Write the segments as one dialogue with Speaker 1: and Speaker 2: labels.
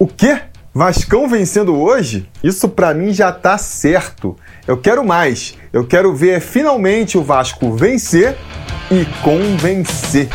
Speaker 1: O quê? Vascão vencendo hoje? Isso para mim já tá certo. Eu quero mais. Eu quero ver finalmente o Vasco vencer e convencer.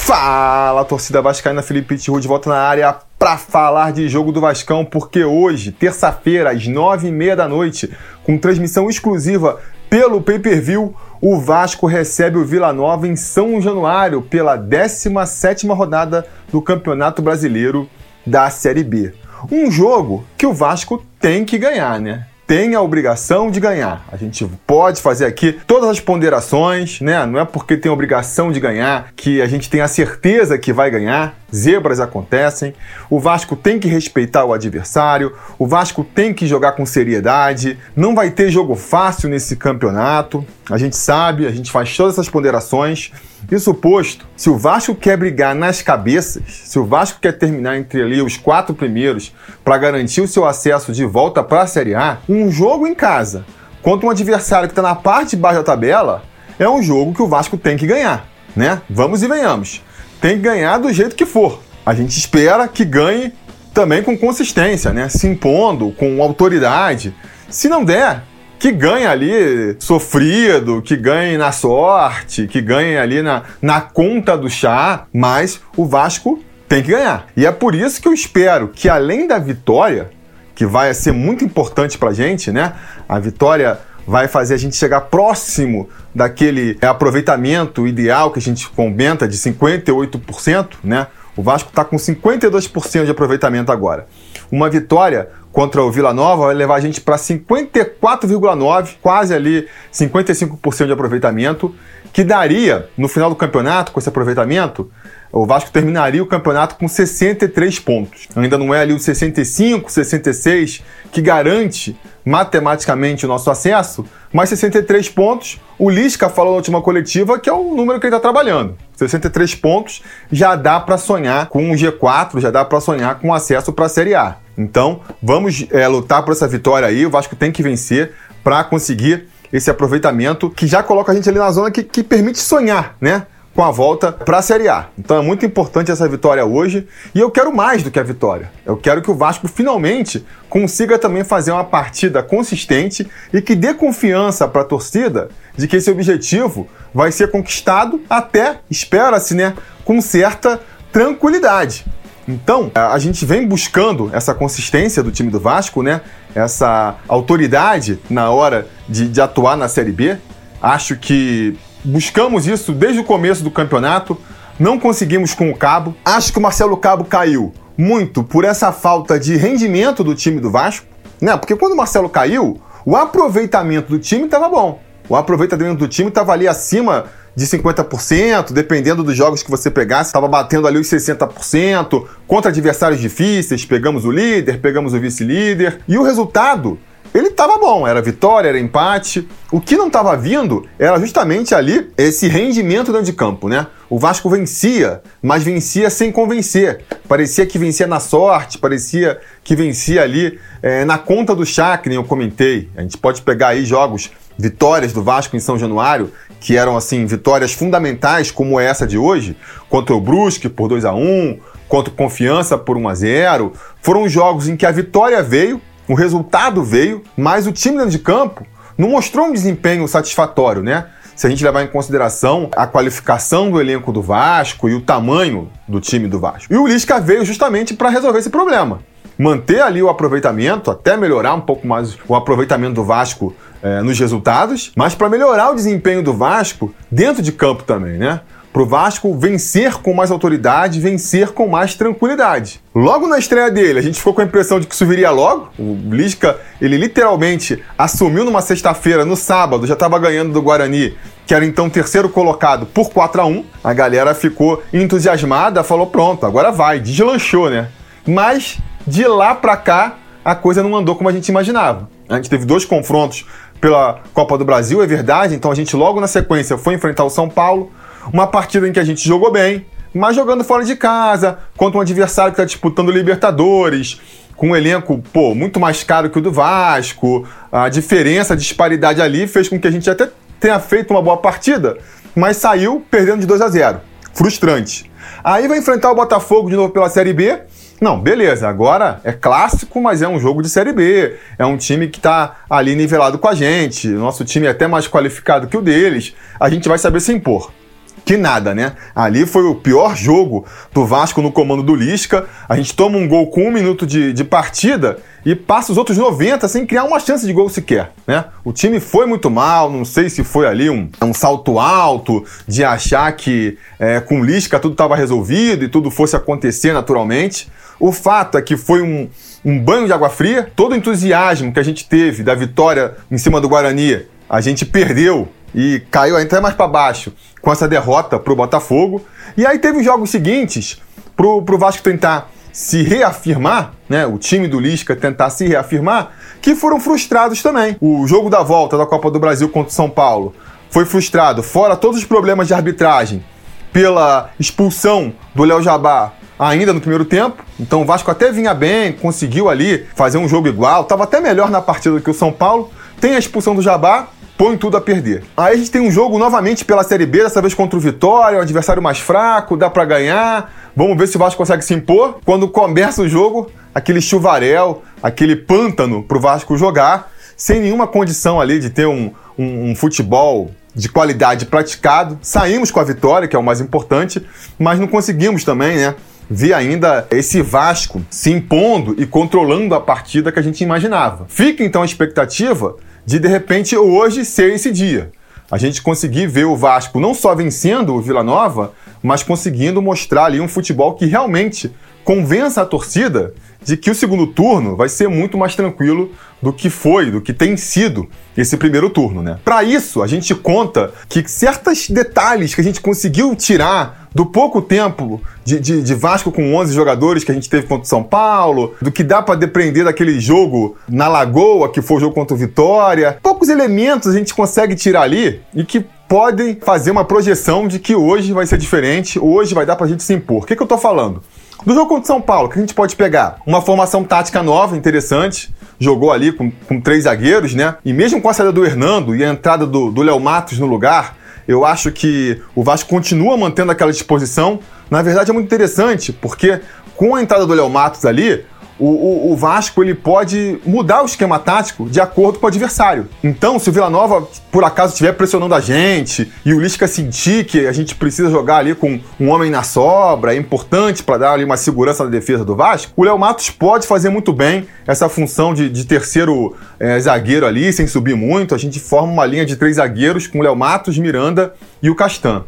Speaker 1: Fala, torcida vascaína, Felipe Tiru de volta na área para falar de jogo do Vascão, porque hoje, terça-feira, às nove e meia da noite, com transmissão exclusiva pelo pay-per-view, o Vasco recebe o Vila Nova em São Januário pela 17ª rodada do Campeonato Brasileiro da Série B. Um jogo que o Vasco tem que ganhar, né? tem a obrigação de ganhar. A gente pode fazer aqui todas as ponderações, né? Não é porque tem obrigação de ganhar que a gente tem a certeza que vai ganhar. Zebras acontecem. O Vasco tem que respeitar o adversário. O Vasco tem que jogar com seriedade. Não vai ter jogo fácil nesse campeonato. A gente sabe, a gente faz todas essas ponderações. Isso posto, se o Vasco quer brigar nas cabeças, se o Vasco quer terminar entre ali os quatro primeiros para garantir o seu acesso de volta para a Série A, um jogo em casa contra um adversário que está na parte de baixo da tabela é um jogo que o Vasco tem que ganhar, né? Vamos e venhamos. Tem que ganhar do jeito que for. A gente espera que ganhe também com consistência, né? Se impondo, com autoridade. Se não der, que ganhe ali sofrido, que ganhe na sorte, que ganhe ali na, na conta do chá, mas o Vasco tem que ganhar. E é por isso que eu espero que além da vitória, que vai ser muito importante pra gente, né? A vitória vai fazer a gente chegar próximo daquele aproveitamento ideal que a gente comenta de 58%, né? O Vasco está com 52% de aproveitamento agora. Uma vitória contra o Vila Nova vai levar a gente para 54,9, quase ali 55% de aproveitamento, que daria no final do campeonato com esse aproveitamento o Vasco terminaria o campeonato com 63 pontos. Ainda não é ali o 65, 66 que garante matematicamente o nosso acesso, mas 63 pontos, o Lisca falou na última coletiva que é o número que ele está trabalhando. 63 pontos já dá para sonhar com um G4, já dá para sonhar com acesso para a Série A. Então, vamos é, lutar por essa vitória aí. O Vasco tem que vencer para conseguir esse aproveitamento que já coloca a gente ali na zona que, que permite sonhar, né? Com a volta para a Série A. Então é muito importante essa vitória hoje e eu quero mais do que a vitória. Eu quero que o Vasco finalmente consiga também fazer uma partida consistente e que dê confiança para a torcida de que esse objetivo vai ser conquistado até, espera-se, né, com certa tranquilidade. Então, a gente vem buscando essa consistência do time do Vasco, né? Essa autoridade na hora de, de atuar na Série B. Acho que buscamos isso desde o começo do campeonato, não conseguimos com o Cabo. Acho que o Marcelo Cabo caiu muito por essa falta de rendimento do time do Vasco, né? Porque quando o Marcelo caiu, o aproveitamento do time estava bom. O aproveitamento do time estava ali acima de 50%, dependendo dos jogos que você pegasse, estava batendo ali os 60%, contra adversários difíceis, pegamos o líder, pegamos o vice-líder, e o resultado ele estava bom, era vitória, era empate. O que não estava vindo era justamente ali esse rendimento dentro de campo, né? O Vasco vencia, mas vencia sem convencer. Parecia que vencia na sorte, parecia que vencia ali é, na conta do chá, nem eu comentei. A gente pode pegar aí jogos, vitórias do Vasco em São Januário, que eram assim vitórias fundamentais, como essa de hoje, contra o Brusque por 2 a 1 contra o Confiança por 1 a 0 Foram jogos em que a vitória veio, o resultado veio, mas o time dentro de campo não mostrou um desempenho satisfatório, né? Se a gente levar em consideração a qualificação do elenco do Vasco e o tamanho do time do Vasco. E o Lisca veio justamente para resolver esse problema. Manter ali o aproveitamento, até melhorar um pouco mais o aproveitamento do Vasco é, nos resultados, mas para melhorar o desempenho do Vasco dentro de campo também, né? Para o Vasco vencer com mais autoridade, vencer com mais tranquilidade. Logo na estreia dele, a gente ficou com a impressão de que isso viria logo. O Lisca, ele literalmente assumiu numa sexta-feira, no sábado, já estava ganhando do Guarani, que era então terceiro colocado por 4 a 1 A galera ficou entusiasmada, falou: pronto, agora vai, deslanchou, né? Mas de lá para cá, a coisa não andou como a gente imaginava. A gente teve dois confrontos pela Copa do Brasil, é verdade, então a gente logo na sequência foi enfrentar o São Paulo, uma partida em que a gente jogou bem, mas jogando fora de casa, contra um adversário que está disputando Libertadores, com um elenco pô, muito mais caro que o do Vasco. A diferença, a disparidade ali fez com que a gente até tenha feito uma boa partida, mas saiu perdendo de 2 a 0. Frustrante. Aí vai enfrentar o Botafogo de novo pela Série B. Não, beleza, agora é clássico, mas é um jogo de Série B. É um time que está ali nivelado com a gente. Nosso time é até mais qualificado que o deles. A gente vai saber se impor que nada, né? Ali foi o pior jogo do Vasco no comando do Lisca. A gente toma um gol com um minuto de, de partida e passa os outros 90 sem criar uma chance de gol sequer, né? O time foi muito mal, não sei se foi ali um, um salto alto de achar que é, com Lisca tudo estava resolvido e tudo fosse acontecer naturalmente. O fato é que foi um, um banho de água fria, todo o entusiasmo que a gente teve da vitória em cima do Guarani, a gente perdeu e caiu até mais para baixo com essa derrota para o Botafogo. E aí teve os jogos seguintes para o Vasco tentar se reafirmar, né, o time do Lisca tentar se reafirmar, que foram frustrados também. O jogo da volta da Copa do Brasil contra o São Paulo foi frustrado, fora todos os problemas de arbitragem, pela expulsão do Léo Jabá ainda no primeiro tempo. Então o Vasco até vinha bem, conseguiu ali fazer um jogo igual, estava até melhor na partida do que o São Paulo. Tem a expulsão do Jabá, põe tudo a perder. Aí a gente tem um jogo novamente pela Série B, dessa vez contra o Vitória, um adversário mais fraco, dá para ganhar. Vamos ver se o Vasco consegue se impor. Quando começa o jogo, aquele chuvarel, aquele pântano pro Vasco jogar, sem nenhuma condição ali de ter um, um, um futebol de qualidade praticado. Saímos com a vitória, que é o mais importante, mas não conseguimos também, né? Ver ainda esse Vasco se impondo e controlando a partida que a gente imaginava. Fica então a expectativa de de repente hoje ser esse dia. A gente conseguir ver o Vasco não só vencendo o Vila Nova, mas conseguindo mostrar ali um futebol que realmente convença a torcida de que o segundo turno vai ser muito mais tranquilo do que foi, do que tem sido esse primeiro turno, né? Para isso, a gente conta que certos detalhes que a gente conseguiu tirar do pouco tempo de, de, de, Vasco com 11 jogadores que a gente teve contra o São Paulo, do que dá para depender daquele jogo na Lagoa, que foi o jogo contra o Vitória. Poucos elementos a gente consegue tirar ali e que podem fazer uma projeção de que hoje vai ser diferente, hoje vai dar pra gente se impor. O que, que eu tô falando? Do jogo contra o São Paulo, que a gente pode pegar uma formação tática nova, interessante, jogou ali com, com três zagueiros, né? E mesmo com a saída do Hernando e a entrada do Léo Matos no lugar, eu acho que o Vasco continua mantendo aquela disposição. Na verdade, é muito interessante, porque com a entrada do Léo Matos ali, o, o, o, Vasco ele pode mudar o esquema tático de acordo com o adversário. Então, se o Vila Nova, por acaso, estiver pressionando a gente e o Lisca sentir que a gente precisa jogar ali com um homem na sobra, é importante para dar ali uma segurança na defesa do Vasco, o Léo Matos pode fazer muito bem essa função de, de terceiro é, zagueiro ali, sem subir muito. A gente forma uma linha de três zagueiros com o Léo Matos, Miranda e o Castan.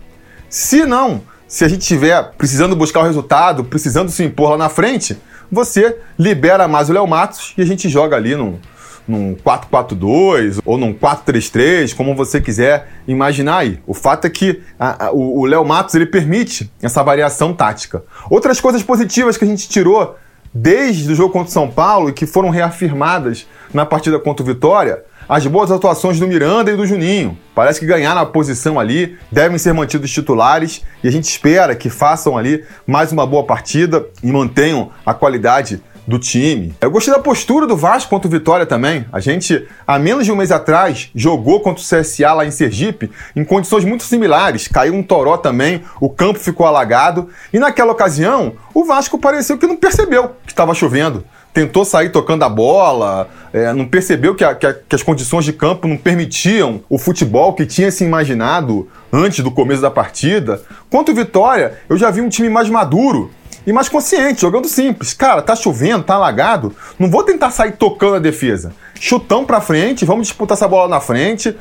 Speaker 1: Se não, se a gente estiver precisando buscar o resultado, precisando se impor lá na frente, você libera mais o Léo Matos e a gente joga ali num, num 4-4-2 ou num 4-3-3, como você quiser imaginar aí. O fato é que a, a, o Léo Matos ele permite essa variação tática. Outras coisas positivas que a gente tirou desde o jogo contra o São Paulo e que foram reafirmadas na partida contra o Vitória as boas atuações do Miranda e do Juninho. Parece que ganharam a posição ali, devem ser mantidos titulares e a gente espera que façam ali mais uma boa partida e mantenham a qualidade do time. Eu gostei da postura do Vasco contra o Vitória também. A gente, há menos de um mês atrás, jogou contra o CSA lá em Sergipe em condições muito similares. Caiu um toró também, o campo ficou alagado. E naquela ocasião, o Vasco pareceu que não percebeu que estava chovendo tentou sair tocando a bola, é, não percebeu que, a, que, a, que, as condições de campo não permitiam o futebol que tinha se imaginado antes do começo da partida. Quanto Vitória, eu já vi um time mais maduro e mais consciente, jogando simples. Cara, tá chovendo, tá alagado, não vou tentar sair tocando a defesa. Chutão pra frente, vamos disputar essa bola na frente.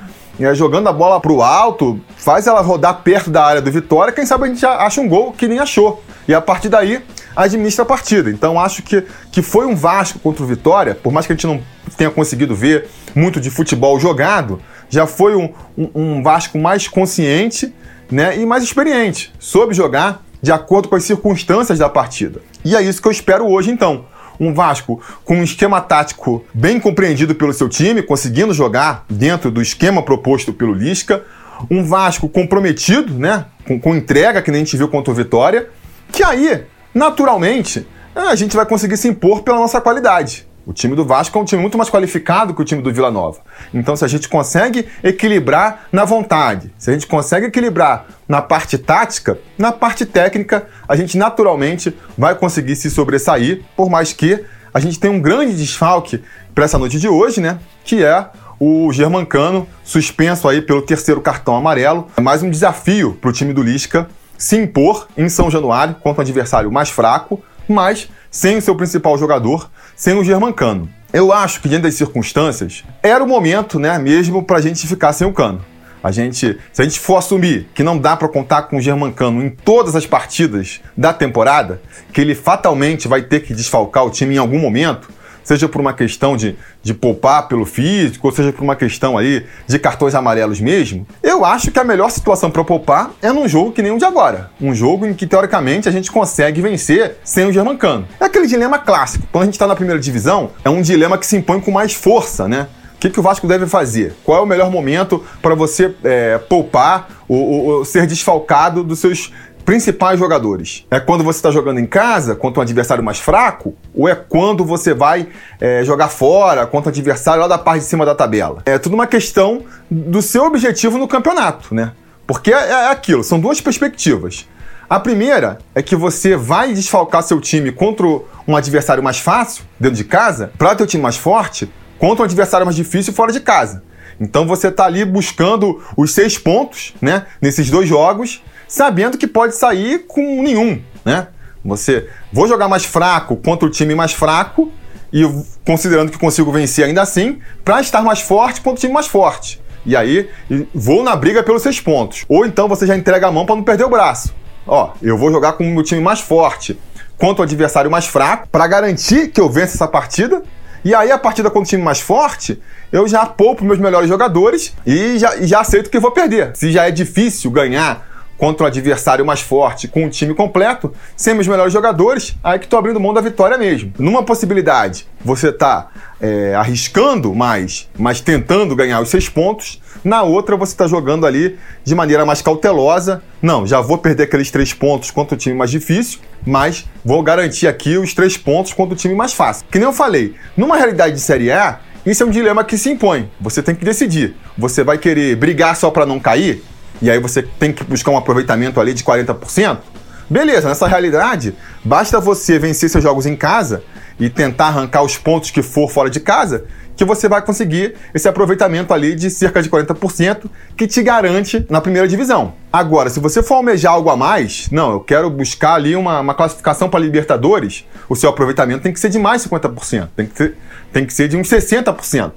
Speaker 1: Jogando a bola pro alto, faz ela rodar perto da área do Vitória, quem sabe a gente acha um gol que nem achou. E a partir daí, administra a partida. Então acho que, que foi um Vasco contra o Vitória, por mais que a gente não tenha conseguido ver muito de futebol jogado, já foi um, um, um Vasco mais consciente né, e mais experiente, soube jogar de acordo com as circunstâncias da partida. E é isso que eu espero hoje então. Um Vasco com um esquema tático bem compreendido pelo seu time, conseguindo jogar dentro do esquema proposto pelo Lisca. Um Vasco comprometido, né? Com, com entrega, que nem a gente viu contra o Vitória. Que aí naturalmente, a gente vai conseguir se impor pela nossa qualidade. O time do Vasco é um time muito mais qualificado que o time do Vila Nova. Então, se a gente consegue equilibrar na vontade, se a gente consegue equilibrar na parte tática, na parte técnica, a gente naturalmente vai conseguir se sobressair, por mais que a gente tenha um grande desfalque para essa noite de hoje, né? Que é o Germancano, suspenso aí pelo terceiro cartão amarelo. É mais um desafio para o time do Lisca se impor em São Januário contra um adversário mais fraco, mas sem o seu principal jogador, sem o Germancano. Eu acho que, diante das circunstâncias, era o momento, né, mesmo para a gente ficar sem o Cano. A gente, se a gente for assumir que não dá para contar com o Germancano em todas as partidas da temporada, que ele fatalmente vai ter que desfalcar o time em algum momento, seja por uma questão de, de poupar pelo físico, ou seja por uma questão aí de cartões amarelos mesmo, eu acho que a melhor situação para poupar é num jogo que nem o de agora. Um jogo em que, teoricamente, a gente consegue vencer sem o Germancano. É aquele dilema clássico. Quando a gente está na primeira divisão, é um dilema que se impõe com mais força, né? O que, que o Vasco deve fazer? Qual é o melhor momento para você é, poupar ou, ou, ou ser desfalcado dos seus principais jogadores. É quando você está jogando em casa contra um adversário mais fraco, ou é quando você vai é, jogar fora contra um adversário lá da parte de cima da tabela? É tudo uma questão do seu objetivo no campeonato, né? Porque é, é aquilo, são duas perspectivas. A primeira é que você vai desfalcar seu time contra um adversário mais fácil, dentro de casa, para ter o time mais forte, contra um adversário mais difícil fora de casa. Então você está ali buscando os seis pontos, né, nesses dois jogos, sabendo que pode sair com nenhum, né? Você vou jogar mais fraco contra o time mais fraco e considerando que consigo vencer ainda assim, para estar mais forte contra o time mais forte. E aí vou na briga pelos seis pontos. Ou então você já entrega a mão para não perder o braço. Ó, eu vou jogar com o meu time mais forte contra o adversário mais fraco para garantir que eu vença essa partida. E aí a partida contra o time mais forte, eu já poupo meus melhores jogadores e já, já aceito que eu vou perder. Se já é difícil ganhar contra um adversário mais forte, com o time completo, sem os melhores jogadores, aí que estou abrindo mão da vitória mesmo. Numa possibilidade, você está é, arriscando mais, mas tentando ganhar os seis pontos. Na outra, você está jogando ali de maneira mais cautelosa. Não, já vou perder aqueles três pontos contra o time mais difícil, mas vou garantir aqui os três pontos contra o time mais fácil. Que nem eu falei, numa realidade de Série A, isso é um dilema que se impõe. Você tem que decidir. Você vai querer brigar só para não cair? E aí você tem que buscar um aproveitamento ali de 40%, beleza, nessa realidade, basta você vencer seus jogos em casa e tentar arrancar os pontos que for fora de casa, que você vai conseguir esse aproveitamento ali de cerca de 40% que te garante na primeira divisão. Agora, se você for almejar algo a mais, não, eu quero buscar ali uma, uma classificação para Libertadores, o seu aproveitamento tem que ser de mais 50%, tem que ser, tem que ser de uns 60%.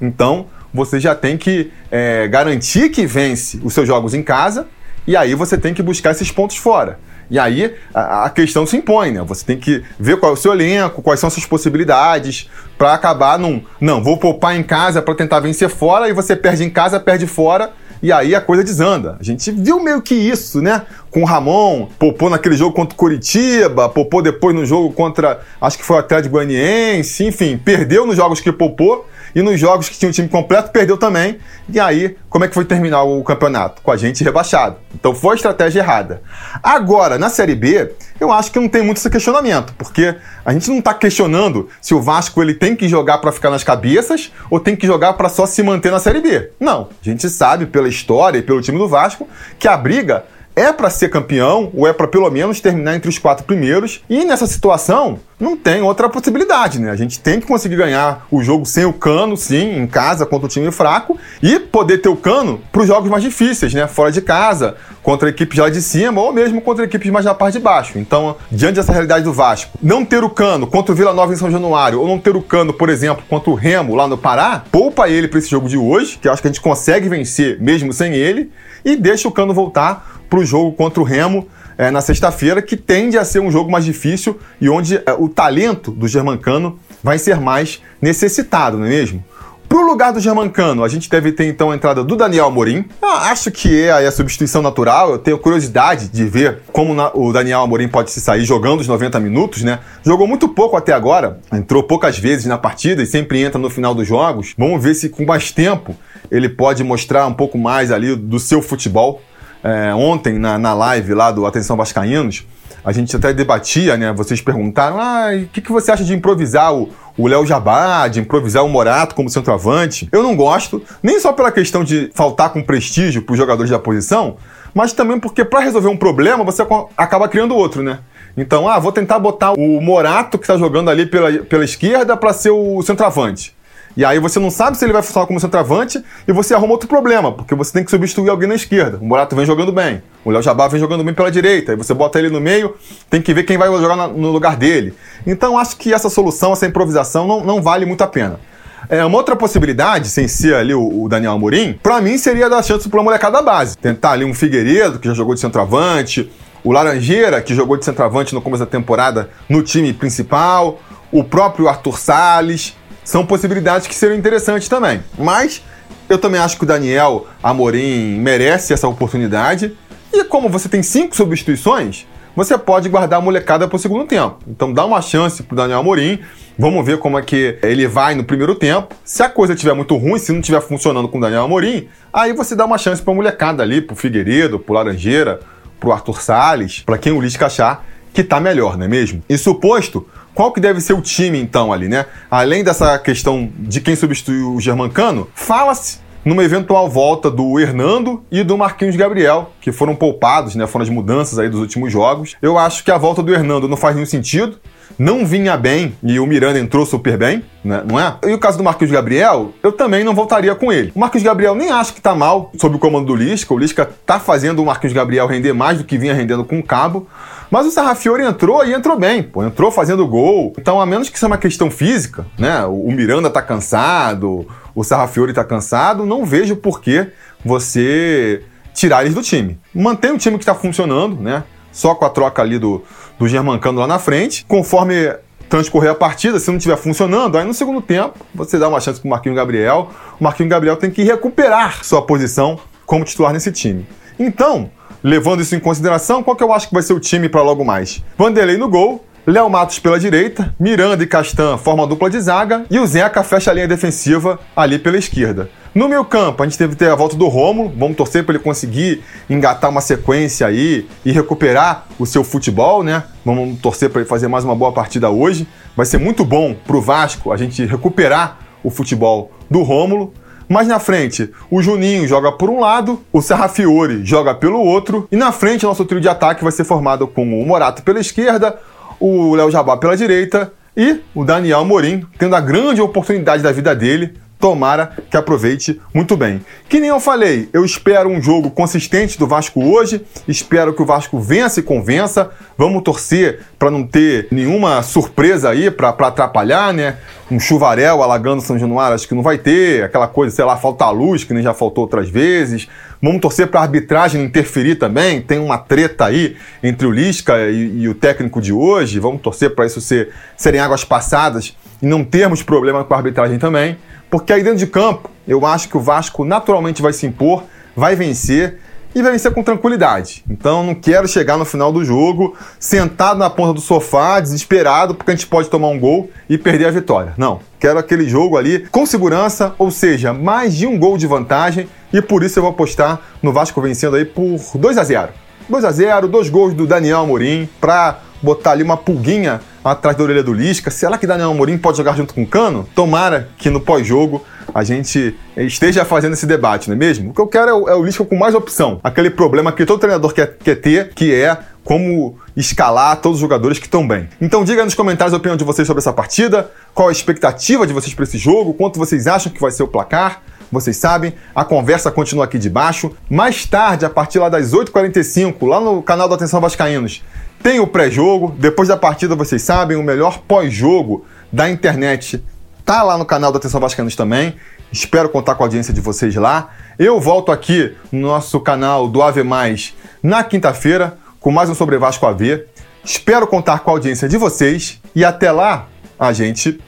Speaker 1: Então, você já tem que é, garantir que vence os seus jogos em casa e aí você tem que buscar esses pontos fora. E aí a, questão se impõe, né? Você tem que ver qual é o seu elenco, quais são as suas possibilidades, para acabar num. Não, vou poupar em casa para tentar vencer fora, e você perde em casa, perde fora, e aí a coisa desanda. A gente viu meio que isso, né? Com o Ramon, poupou naquele jogo contra o Curitiba, poupou depois no jogo contra, acho que foi o Atlético Goianiense, enfim, perdeu nos jogos que poupou e nos jogos que tinha o time completo, perdeu também. E aí, como é que foi terminar o campeonato? Com a gente rebaixado. Então foi a estratégia errada. Agora, na Série B, eu acho que não tem muito esse questionamento, porque a gente não está questionando se o Vasco ele tem que jogar para ficar nas cabeças ou tem que jogar para só se manter na Série B. Não. A gente sabe pela história e pelo time do Vasco que a briga é para ser campeão ou é para pelo menos terminar entre os quatro primeiros. E nessa situação, não tem outra possibilidade, né? A gente tem que conseguir ganhar o jogo sem o cano, sim, em casa contra o time fraco e poder ter o cano para os jogos mais difíceis, né? Fora de casa, contra equipes lá de cima ou mesmo contra equipes mais na parte de baixo. Então, diante dessa realidade do Vasco, não ter o cano contra o Vila Nova em São Januário ou não ter o cano, por exemplo, contra o Remo lá no Pará, poupa ele para esse jogo de hoje, que eu acho que a gente consegue vencer mesmo sem ele, e deixa o cano voltar para o jogo contra o Remo é, na sexta-feira, que tende a ser um jogo mais difícil e onde é, o talento do Germancano vai ser mais necessitado, não é mesmo? Para o lugar do Germancano, a gente deve ter então a entrada do Daniel Amorim. Eu acho que é a substituição natural. Eu tenho curiosidade de ver como o Daniel Amorim pode se sair jogando os 90 minutos, né? Jogou muito pouco até agora, entrou poucas vezes na partida e sempre entra no final dos jogos. Vamos ver se com mais tempo ele pode mostrar um pouco mais ali do seu futebol é, ontem na, na live lá do Atenção Vascaínos, a gente até debatia, né? Vocês perguntaram, ah, o que, que você acha de improvisar o, o Léo Jabá, de improvisar o Morato como centroavante. Eu não gosto, nem só pela questão de faltar com prestígio para os jogadores da posição, mas também porque para resolver um problema você acaba criando outro, né? Então, ah, vou tentar botar o Morato que está jogando ali pela, pela esquerda para ser o centroavante. E aí você não sabe se ele vai funcionar como centroavante e você arruma outro problema, porque você tem que substituir alguém na esquerda. O Morato vem jogando bem, o Léo Jabá vem jogando bem pela direita, aí você bota ele no meio, tem que ver quem vai jogar no lugar dele. Então acho que essa solução, essa improvisação não, não vale muito a pena. É, uma outra possibilidade, sem ser ali o, o Daniel Amorim, para mim seria dar chance pra molecada da base. Tentar ali um Figueiredo, que já jogou de centroavante, o Laranjeira, que jogou de centroavante no começo da temporada no time principal, o próprio Arthur Salles são possibilidades que seriam interessantes também. Mas eu também acho que o Daniel Amorim merece essa oportunidade. E como você tem cinco substituições, você pode guardar a molecada para o segundo tempo. Então dá uma chance para o Daniel Amorim. Vamos ver como é que ele vai no primeiro tempo. Se a coisa estiver muito ruim, se não estiver funcionando com o Daniel Amorim, aí você dá uma chance para a molecada ali, para o Figueiredo, para o Laranjeira, para o Arthur Salles, para quem o Lisca achar que está melhor, não é mesmo? E suposto qual que deve ser o time, então, ali, né? Além dessa questão de quem substituiu o Germancano, fala-se numa eventual volta do Hernando e do Marquinhos Gabriel, que foram poupados, né? Foram as mudanças aí dos últimos jogos. Eu acho que a volta do Hernando não faz nenhum sentido. Não vinha bem e o Miranda entrou super bem, né? não é? E o caso do Marquinhos Gabriel, eu também não voltaria com ele. O Marquinhos Gabriel nem acho que tá mal sob o comando do Lisca. O Lisca tá fazendo o Marquinhos Gabriel render mais do que vinha rendendo com o Cabo. Mas o Sarrafiori entrou e entrou bem, pô, entrou fazendo gol. Então, a menos que seja uma questão física, né? O Miranda tá cansado, o Sarrafiori tá cansado, não vejo por que você tirar eles do time. Mantém o time que está funcionando, né? Só com a troca ali do, do Germancano lá na frente. Conforme transcorrer a partida, se não estiver funcionando, aí no segundo tempo você dá uma chance pro Marquinhos Gabriel. O Marquinhos Gabriel tem que recuperar sua posição como titular nesse time. Então, Levando isso em consideração, qual que eu acho que vai ser o time para logo mais? Vanderlei no gol, Léo Matos pela direita, Miranda e Castan formam a dupla de zaga e o Zeca fecha a linha defensiva ali pela esquerda. No meio campo, a gente teve ter a volta do Romulo, vamos torcer para ele conseguir engatar uma sequência aí e recuperar o seu futebol, né? Vamos torcer para ele fazer mais uma boa partida hoje. Vai ser muito bom para o Vasco a gente recuperar o futebol do Rômulo. Mais na frente, o Juninho joga por um lado, o Serrafiore joga pelo outro, e na frente nosso trio de ataque vai ser formado com o Morato pela esquerda, o Léo Jabá pela direita e o Daniel Morim tendo a grande oportunidade da vida dele Tomara que aproveite muito bem. Que nem eu falei, eu espero um jogo consistente do Vasco hoje, espero que o Vasco vença e convença. Vamos torcer para não ter nenhuma surpresa aí para atrapalhar, né? Um chuvarel alagando São Januário, acho que não vai ter, aquela coisa, sei lá, falta luz, que nem já faltou outras vezes. Vamos torcer para a arbitragem interferir também. Tem uma treta aí entre o Lisca e, e o técnico de hoje. Vamos torcer para isso ser, serem águas passadas e não termos problema com a arbitragem também. Porque aí dentro de campo, eu acho que o Vasco naturalmente vai se impor, vai vencer e vai vencer com tranquilidade. Então não quero chegar no final do jogo sentado na ponta do sofá, desesperado, porque a gente pode tomar um gol e perder a vitória. Não. Quero aquele jogo ali com segurança, ou seja, mais de um gol de vantagem, e por isso eu vou apostar no Vasco vencendo aí por 2 a 0. 2 a 0, dois gols do Daniel Amorim para botar ali uma pulguinha atrás da orelha do Lisca. Será que Daniel Amorim pode jogar junto com o Cano? Tomara que no pós-jogo a gente esteja fazendo esse debate, não é mesmo? O que eu quero é o, é o Lisca com mais opção. Aquele problema que todo treinador quer, quer ter, que é como escalar todos os jogadores que estão bem. Então diga nos comentários a opinião de vocês sobre essa partida, qual a expectativa de vocês para esse jogo, quanto vocês acham que vai ser o placar. Vocês sabem, a conversa continua aqui de baixo. Mais tarde, a partir lá das 8h45, lá no canal da Atenção Vascaínos, tem o pré-jogo, depois da partida vocês sabem, o melhor pós-jogo da internet tá lá no canal da Atenção Vascaínos também. Espero contar com a audiência de vocês lá. Eu volto aqui no nosso canal do Ave Mais na quinta-feira com mais um Sobre Vasco AV. Espero contar com a audiência de vocês e até lá a gente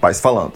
Speaker 1: vai se falando.